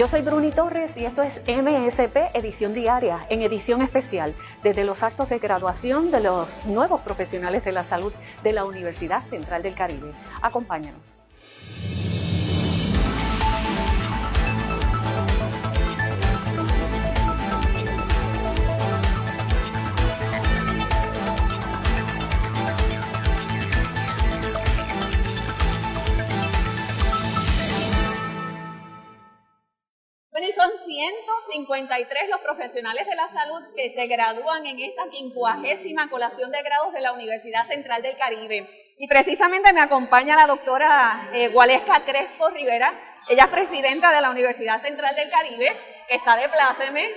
Yo soy Bruni Torres y esto es MSP Edición Diaria, en edición especial, desde los actos de graduación de los nuevos profesionales de la salud de la Universidad Central del Caribe. Acompáñanos. 153 los profesionales de la salud que se gradúan en esta quincuagésima colación de grados de la Universidad Central del Caribe. Y precisamente me acompaña la doctora eh, Gualesca Crespo Rivera. Ella es presidenta de la Universidad Central del Caribe, que está de pláceme.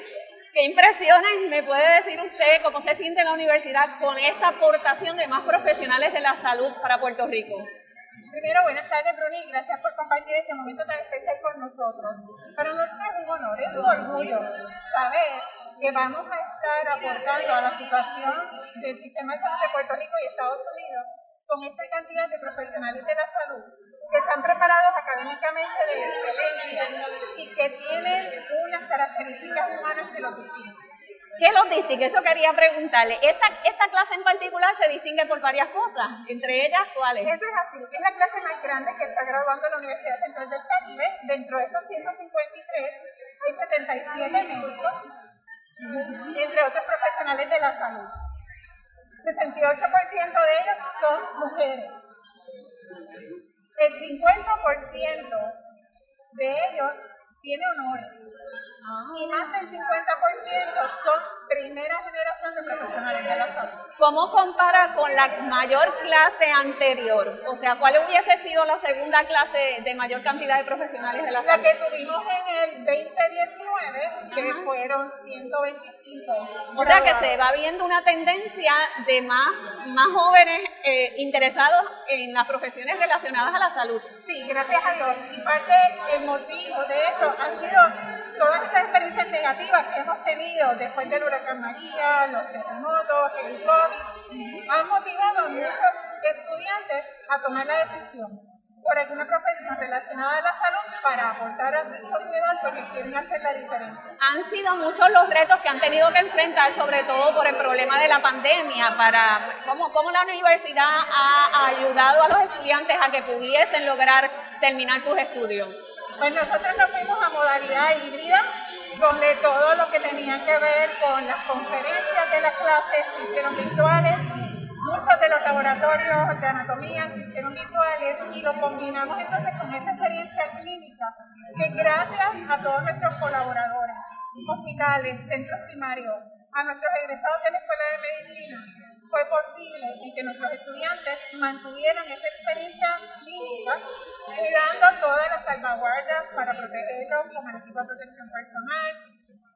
¿Qué impresiones me puede decir usted cómo se siente la universidad con esta aportación de más profesionales de la salud para Puerto Rico? Primero, buenas tardes, Bruni, gracias por compartir este momento tan especial nosotros. Para nosotros es un honor, es un orgullo saber que vamos a estar aportando a la situación del sistema de salud de Puerto Rico y Estados Unidos con esta cantidad de profesionales de la salud que están preparados académicamente de excelencia y que tienen unas características humanas que los distinguen. ¿Qué los distingue? Eso quería preguntarle. Esta, esta clase en particular se distingue por varias cosas, entre ellas, ¿cuáles? Eso es así, es la clase más grande que está graduando la Universidad Central del Caribe. Dentro de esos 153 hay 77 médicos, entre otros profesionales de la salud. 68% de ellos son mujeres. El 50% de ellos tiene honores. Y más del 50% son primera generación de profesionales de la salud. ¿Cómo compara con la mayor clase anterior? O sea, ¿cuál hubiese sido la segunda clase de mayor cantidad de profesionales de la salud? La que tuvimos en el 2019, que fueron 125. O sea que se va viendo una tendencia de más, más jóvenes eh, interesados en las profesiones relacionadas a la salud. Sí, gracias a Dios. Y parte del motivo de esto han sido todas estas experiencias negativas que hemos tenido después del huracán María, los terremotos, el COVID, han motivado a muchos estudiantes a tomar la decisión por alguna profesión relacionada a la salud para aportar a su sociedad porque quieren hacer la diferencia. Han sido muchos los retos que han tenido que enfrentar, sobre todo por el problema de la pandemia, para cómo, cómo la universidad ha ayudado a los estudiantes a que pudiesen lograr terminar sus estudios. Pues nosotros nos fuimos a modalidad híbrida, donde todo lo que tenía que ver con las conferencias de las clases se hicieron virtuales, muchos de los laboratorios de anatomía se hicieron virtuales y lo combinamos entonces con esa experiencia clínica que gracias a todos nuestros colaboradores, hospitales, centros primarios, a nuestros egresados de la Escuela de Medicina, fue posible y que nuestros estudiantes mantuvieran esa salvaguardas para protegerlos el equipo de protección personal,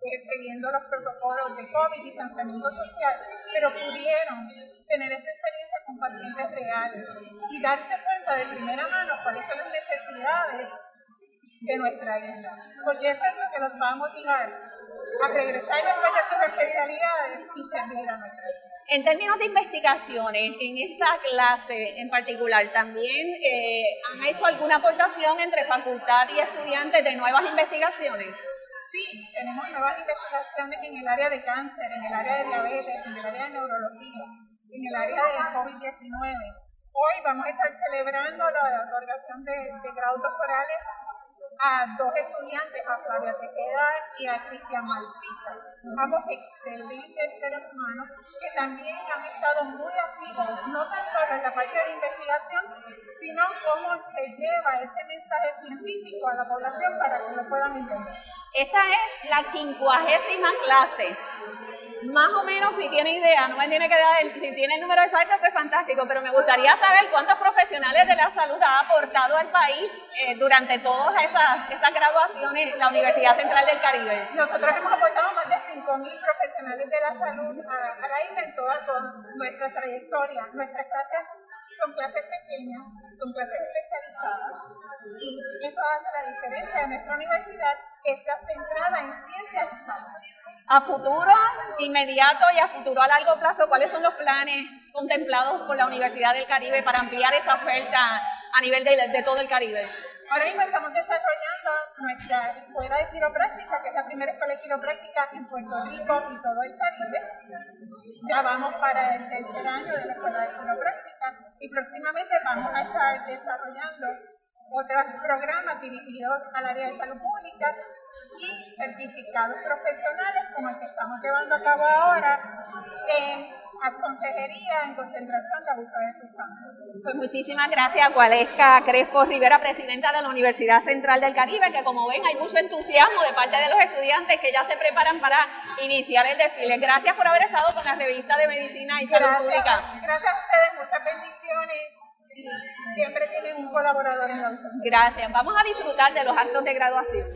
siguiendo los protocolos de COVID, y distanciamiento social, pero pudieron tener esa experiencia con pacientes reales y darse cuenta de primera mano cuáles son las necesidades de nuestra isla, porque eso es lo que nos va a motivar a regresar de sus especialidades y servir a nuestra isla. En términos de investigaciones, en esta clase en particular, ¿también eh, han hecho alguna aportación entre facultad y estudiantes de nuevas investigaciones? Sí, tenemos nuevas investigaciones en el área de cáncer, en el área de diabetes, en el área de neurología, en el área de COVID-19. Hoy vamos a estar celebrando la otorgación de, de grados doctorales a dos estudiantes, a Flavia Tejeda y a Cristian Malpita. Ambos excelentes seres humanos que también han estado muy activos, no tan solo en la parte de investigación, sino cómo se lleva ese mensaje científico a la población para que lo puedan entender. Esta es la quincuagésima clase más o menos si tiene idea, no me tiene que dar, el, si tiene el número exacto, pues fantástico, pero me gustaría saber cuántos profesionales de la salud ha aportado al país eh, durante todas esas, esas graduaciones la Universidad Central del Caribe. Nosotros hemos aportado 5.000 profesionales de la salud a, la isla en toda, toda nuestra trayectoria. Nuestras clases son clases pequeñas, son clases especializadas y eso hace la diferencia de nuestra universidad que está centrada en ciencias y salud. A futuro inmediato y a futuro a largo plazo, ¿cuáles son los planes contemplados por la Universidad del Caribe para ampliar esa oferta a nivel de, de todo el Caribe? Ahora mismo estamos desarrollando nuestra escuela de quiropráctica, que es la primera escuela de quiropráctica en Puerto Rico y todo el Caribe. Ya vamos para el tercer año de la escuela de quiropráctica y próximamente vamos a estar desarrollando otros programas dirigidos al área de salud pública y certificados profesionales como el que estamos llevando a cabo ahora en consejería en concentración de abuso de sustancias. Pues muchísimas gracias, Gualesca Crespo Rivera, presidenta de la Universidad Central del Caribe, que como ven hay mucho entusiasmo de parte de los estudiantes que ya se preparan para iniciar el desfile. Gracias por haber estado con la revista de Medicina y Salud Pública. Gracias a ustedes, muchas bendiciones siempre tienen un colaborador en la Gracias. Vamos a disfrutar de los actos de graduación.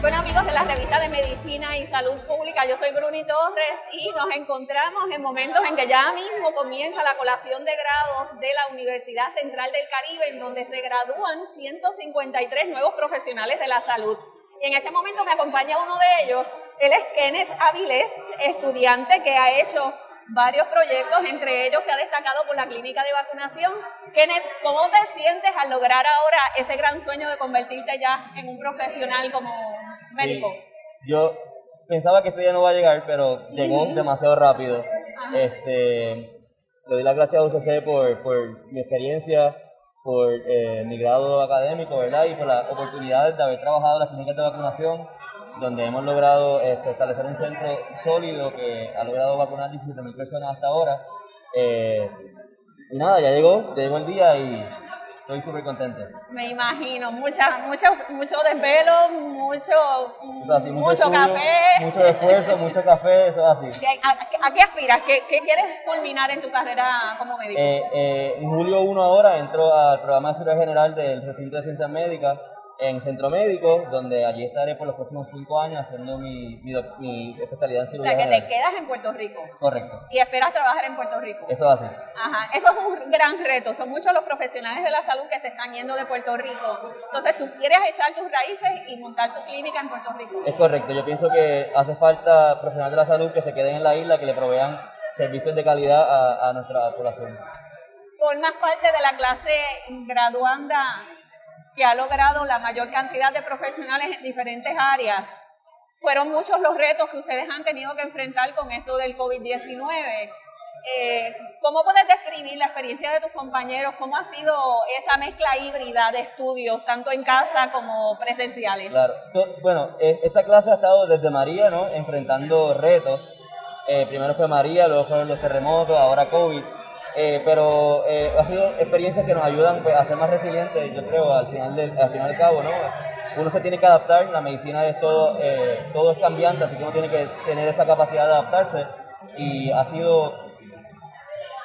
Bueno amigos de la revista de Medicina y Salud Pública, yo soy Bruni Torres y nos encontramos en momentos en que ya mismo comienza la colación de grados de la Universidad Central del Caribe, en donde se gradúan 153 nuevos profesionales de la salud. Y en este momento me acompaña uno de ellos, él es Kenneth Avilés, estudiante que ha hecho varios proyectos, entre ellos se ha destacado por la clínica de vacunación. Kenneth, ¿cómo te sientes al lograr ahora ese gran sueño de convertirte ya en un profesional como médico? Yo pensaba que esto ya no va a llegar, pero llegó demasiado rápido. Este, le doy las gracias a UCC por, por mi experiencia, por eh, mi grado académico, ¿verdad? Y por la oportunidad de haber trabajado en las clínicas de vacunación donde hemos logrado este, establecer un centro sólido que ha logrado vacunar 17.000 personas hasta ahora. Eh, y nada, ya llegó, ya llegó el día y estoy súper contento. Me imagino, mucha, mucho, mucho desvelo, mucho, mucho, café. Mucho esfuerzo, mucho café, eso es así. ¿A, qué aspiras? ¿Qué, ¿Qué, quieres culminar en tu carrera como médico? Eh, eh, en julio 1 ahora entro al programa de cirugía general del recinto de ciencias médicas en Centro Médico, donde allí estaré por los próximos cinco años haciendo mi, mi, especialidad en cirugía. O sea, que te quedas en Puerto Rico. Correcto. Y esperas trabajar en Puerto Rico. Eso va a ser. Ajá, eso es un gran reto. Son muchos los profesionales de la salud que se están yendo de Puerto Rico. Entonces, tú quieres echar tus raíces y montar tu clínica en Puerto Rico. Es correcto. Yo pienso que hace falta profesionales de la salud que se queden en la isla, que le provean servicios de calidad a, a nuestra población. Formas parte de la clase graduanda que ha logrado la mayor cantidad de profesionales en diferentes áreas. Fueron muchos los retos que ustedes han tenido que enfrentar con esto del COVID-19. Eh, ¿Cómo puedes describir la experiencia de tus compañeros? ¿Cómo ha sido esa mezcla híbrida de estudios, tanto en casa como presenciales? Claro, bueno, eh, esta clase ha estado desde María, ¿no? Enfrentando retos. Eh, primero fue María, luego fueron los terremotos, ahora COVID. Eh, pero eh, ha sido experiencias que nos ayudan pues, a ser más resilientes, yo creo, al final del, al final del cabo, ¿no? Uno se tiene que adaptar, la medicina es todo, eh, todo es cambiante, así que uno tiene que tener esa capacidad de adaptarse y ha sido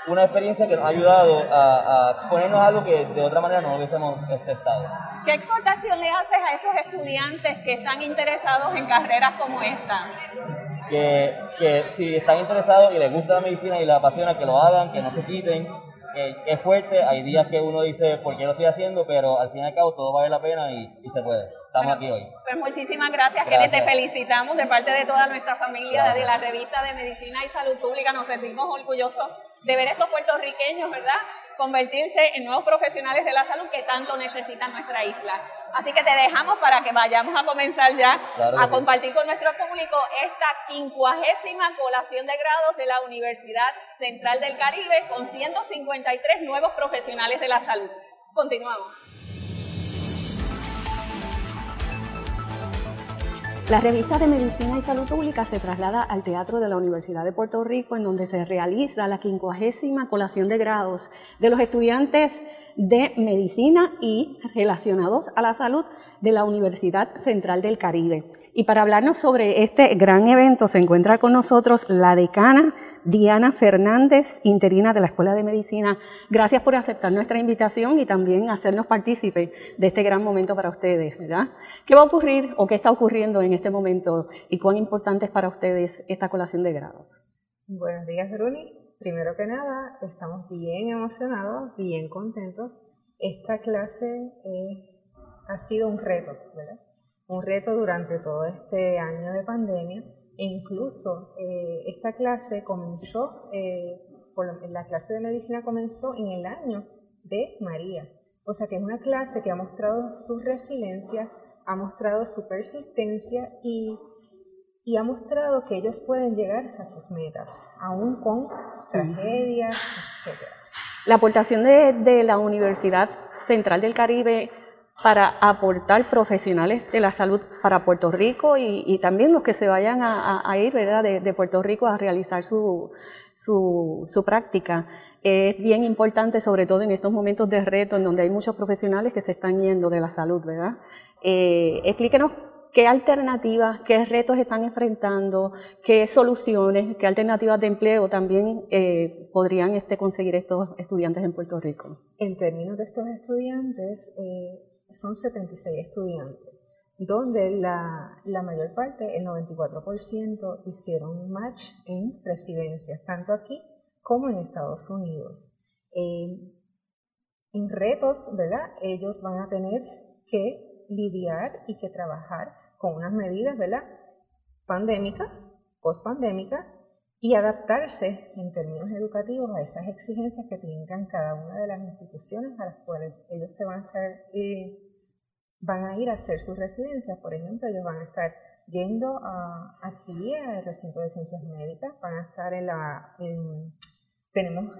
una experiencia que nos ha ayudado a, exponernos a algo que de otra manera no hubiésemos este, estado. ¿Qué exhortación le haces a esos estudiantes que están interesados en carreras como esta? que, que si están interesados y les gusta la medicina y les apasiona, que lo hagan, que no se quiten, que es fuerte, hay días que uno dice, ¿por qué lo estoy haciendo? Pero al fin y al cabo todo vale la pena y, y se puede. Estamos aquí hoy. Pues muchísimas gracias, que te felicitamos de parte de toda nuestra familia, de la revista de Medicina y Salud Pública, nos sentimos orgullosos de ver estos puertorriqueños, ¿verdad? convertirse en nuevos profesionales de la salud que tanto necesita nuestra isla. Así que te dejamos para que vayamos a comenzar ya a compartir con nuestro público esta quincuagésima colación de grados de la Universidad Central del Caribe con 153 nuevos profesionales de la salud. Continuamos. La revista de Medicina y Salud Pública se traslada al Teatro de la Universidad de Puerto Rico, en donde se realiza la quincuagésima colación de grados de los estudiantes de Medicina y relacionados a la salud de la Universidad Central del Caribe. Y para hablarnos sobre este gran evento se encuentra con nosotros la decana Diana Fernández, interina de la Escuela de Medicina. Gracias por aceptar nuestra invitación y también hacernos partícipe de este gran momento para ustedes. ¿Qué va a ocurrir o qué está ocurriendo en este momento y cuán importante es para ustedes esta colación de grado? Buenos días, Bruni. Primero que nada, estamos bien emocionados, bien contentos. Esta clase eh, ha sido un reto, ¿verdad? Un reto durante todo este año de pandemia e incluso eh, esta clase comenzó, eh, la clase de medicina comenzó en el año de María. O sea que es una clase que ha mostrado su resiliencia, ha mostrado su persistencia y, y ha mostrado que ellos pueden llegar a sus metas, aún con tragedias, etc. La aportación de, de la Universidad Central del Caribe para aportar profesionales de la salud para Puerto Rico y, también los que se vayan a, ir ¿verdad? De, Puerto Rico a realizar su, su, práctica. Es bien importante, sobre todo en estos momentos de reto, en donde hay muchos profesionales que se están yendo de la salud, ¿verdad? Eh, explíquenos qué alternativas, qué retos están enfrentando, qué soluciones, qué alternativas de empleo también eh, podrían este, conseguir estos estudiantes en Puerto Rico. En términos de estos estudiantes, eh, son 76 estudiantes, donde la, mayor parte, el 94%, hicieron match en residencias, tanto aquí como en Estados Unidos. Eh, en retos, ¿verdad? Ellos van a tener que lidiar y que trabajar con unas medidas, ¿verdad? Pandémicas, post-pandémicas, y adaptarse en términos educativos a esas exigencias que tengan cada una de las instituciones a las cuales ellos se van a estar, eh, van a ir a hacer sus residencias. Por ejemplo, ellos van a estar yendo a, aquí al recinto de ciencias médicas, van a estar en la, tenemos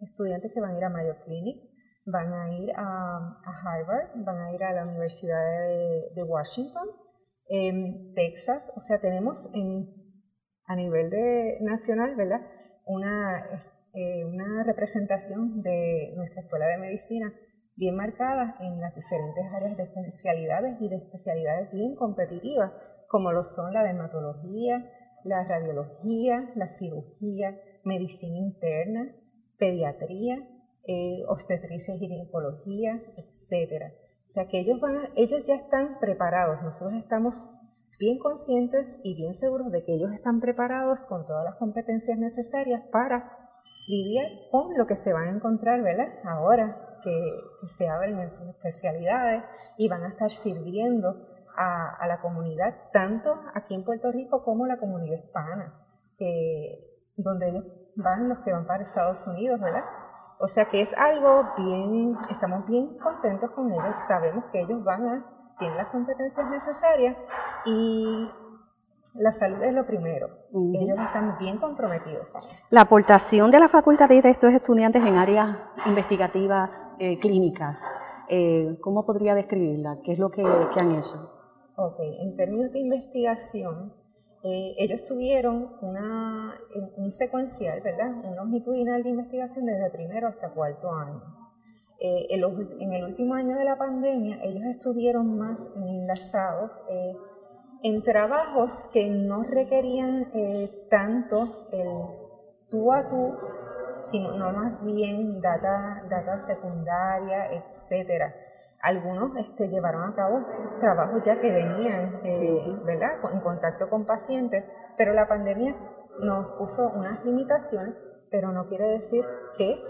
estudiantes que van a ir a Mayo Clinic, van a ir a, Harvard, van a ir a la Universidad de, de Washington, en Texas, o sea, tenemos en a nivel de, nacional, ¿verdad? Una, eh, una representación de nuestra escuela de medicina bien marcada en las diferentes áreas de especialidades y de especialidades bien competitivas, como lo son la dermatología, la radiología, la cirugía, medicina interna, pediatría, eh, obstetricia y ginecología, etc. O sea que ellos, van ellos ya están preparados, nosotros estamos bien conscientes y bien seguros de que ellos están preparados con todas las competencias necesarias para lidiar con lo que se van a encontrar, ¿verdad? Ahora que, se abren en sus especialidades y van a estar sirviendo a, la comunidad, tanto aquí en Puerto Rico como la comunidad hispana, donde ellos van los que van para Estados Unidos, ¿verdad? O sea que es algo bien, estamos bien contentos con ellos, sabemos que ellos van a tienen las competencias necesarias y la salud es lo primero. Ellos están bien comprometidos La aportación de la facultad de estos estudiantes en áreas investigativas eh, clínicas, eh, ¿cómo podría describirla? ¿Qué es lo que, han hecho? Ok, en términos de investigación, eh, ellos tuvieron una, un secuencial, ¿verdad? Un longitudinal de investigación desde primero hasta cuarto año. Eh, en el último año de la pandemia, ellos estuvieron más enlazados eh, en trabajos que no requerían eh, tanto el tú a tú, sino no más bien data, data secundaria, etcétera. Algunos este, llevaron a cabo trabajos ya que venían ¿verdad? en contacto con pacientes, pero la pandemia nos puso unas limitaciones, pero no quiere decir que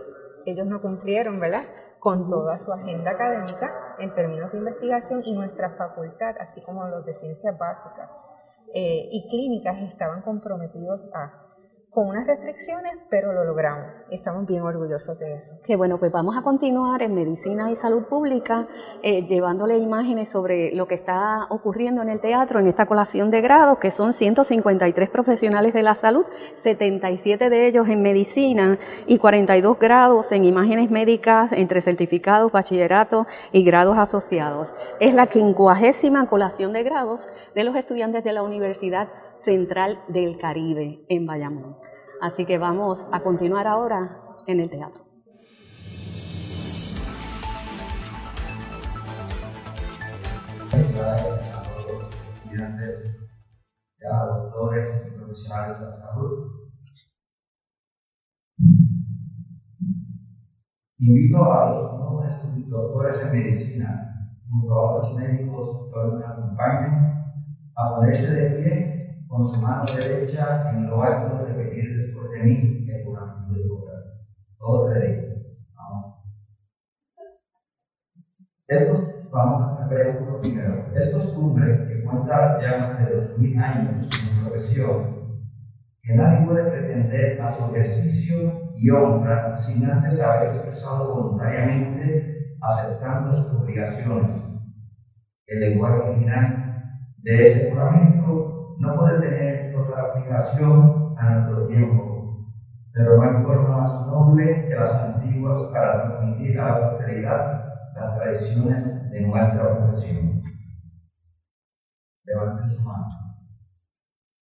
ellos no cumplieron, ¿verdad? Con toda su agenda académica en términos de investigación y nuestra facultad, así como los de ciencias básicas eh, y clínicas, estaban comprometidos a con unas restricciones, pero lo logramos. Estamos bien orgullosos de eso. Que bueno, pues vamos a continuar en Medicina y Salud Pública eh, llevándole imágenes sobre lo que está ocurriendo en el teatro en esta colación de grados, que son 153 profesionales de la salud, 77 de ellos en medicina y 42 grados en imágenes médicas entre certificados, bachillerato y grados asociados. Es la quincuagésima colación de grados de los estudiantes de la Universidad Central del Caribe en Bayamón. Así que vamos a continuar ahora en el teatro. doctores y profesionales de la salud. Invito a los nuevos doctores en medicina, junto a otros médicos que hoy nos acompañan, a ponerse de pie con su mano derecha en lo alto y repetir después de mí el juramento de poder. Todos ready. Vamos. Es vamos a preguntar primero. Es costumbre que cuenta ya más de dos mil años en profesión que nadie puede pretender a su ejercicio y honra sin antes haber expresado voluntariamente aceptando sus obligaciones. El lenguaje original de ese juramento no puede tener total aplicación a nuestro tiempo, pero no hay forma más noble que las antiguas para transmitir a la posteridad las tradiciones de nuestra profesión. Levanten su mano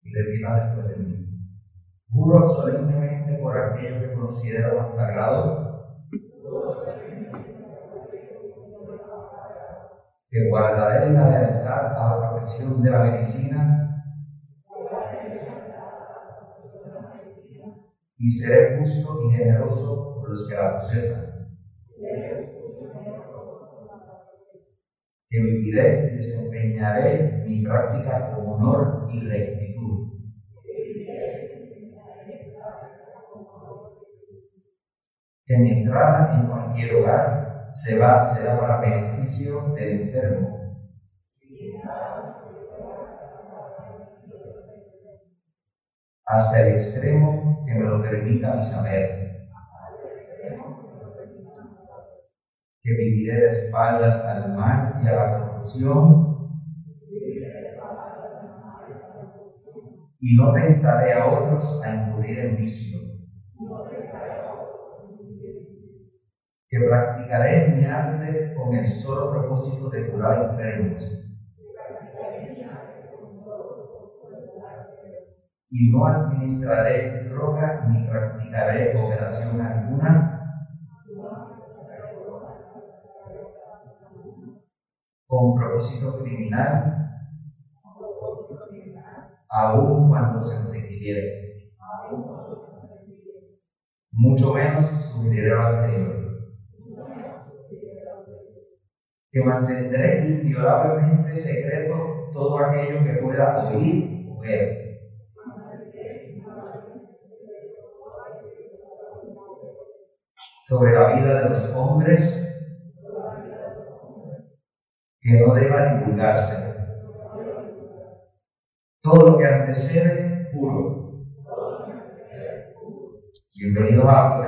y repitan después de mí. Juro solemnemente por aquello que considero más sagrado que guardaré la lealtad a la profesión de la medicina y seré justo y generoso por los que la procesan. Que viviré y desempeñaré mi práctica con honor y rectitud que mi entrada en cualquier hogar se va, será para beneficio del enfermo. Hasta el extremo que me lo permita mi saber. Que viviré de espaldas al mal y a la corrupción. Y no tentaré a otros a incurrir en vicio que practicaré mi arte con el solo propósito de curar enfermos. Y no administraré droga ni practicaré operación alguna con propósito criminal, aun cuando se requiere. Mucho menos subiré lo anterior que mantendré inviolablemente secreto todo aquello que pueda oír o ver. Sobre la vida de los hombres que no deba divulgarse. Todo lo que antecede, puro. Bienvenidos a la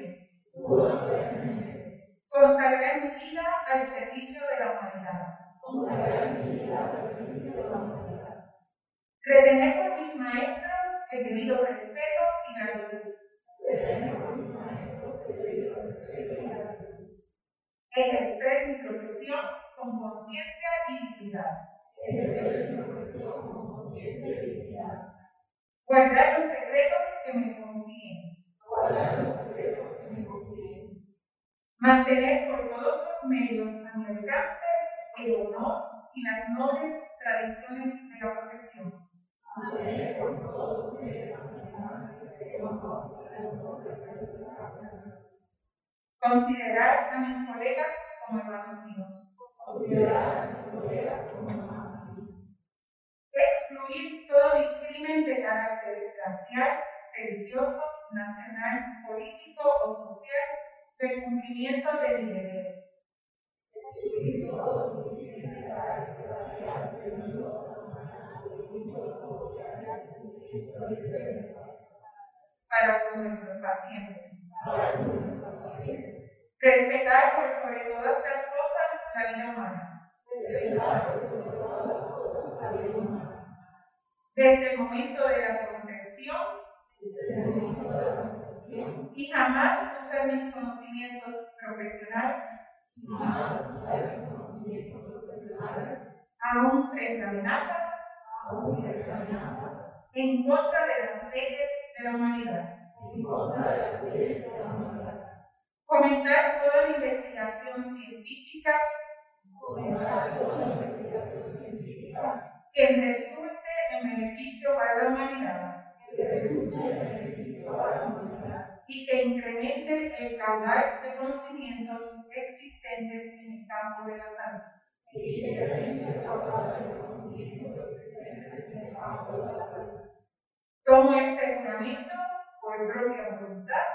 Consagrar mi vida al servicio de la humanidad. Retener por mis maestros el debido respeto y gratitud. Ejercer mi profesión con conciencia y dignidad. Guardar los secretos que me Mantener por todos los medios a mi alcance el honor y las nobles tradiciones de la profesión. Considerar a mis colegas como hermanos míos. excluir todo discrimen de carácter racial, religioso, nacional, político o social del cumplimiento de mi deber. Para nuestros pacientes. Respetar por sobre todas las cosas la vida humana. Desde el momento de la concepción y jamás usar mis conocimientos profesionales. Aún frente a amenazas. En contra de las leyes de la humanidad. Comentar toda la investigación científica. Que resulte en beneficio para la humanidad y que incremente el caudal de conocimientos existentes en el campo de la salud. Tomo este juramento por propia voluntad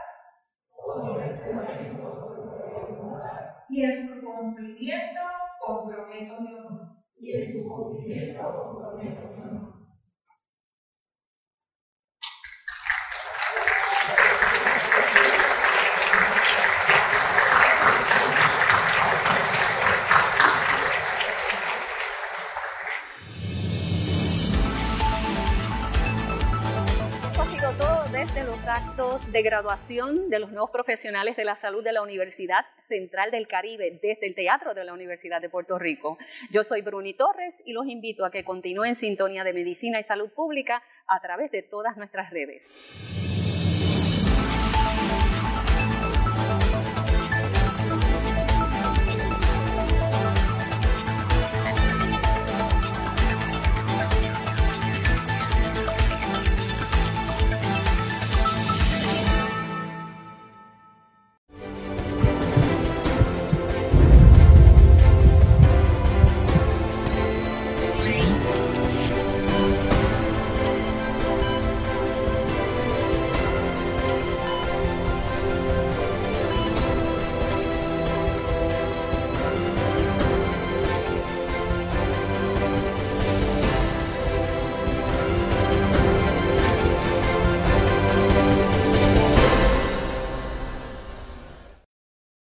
y en su cumplimiento comprometo mi honor. Y en su cumplimiento comprometo mi honor. De graduación de los nuevos profesionales de la salud de la Universidad Central del Caribe desde el Teatro de la Universidad de Puerto Rico. Yo soy Bruni Torres y los invito a que continúen en sintonía de medicina y salud pública a través de todas nuestras redes.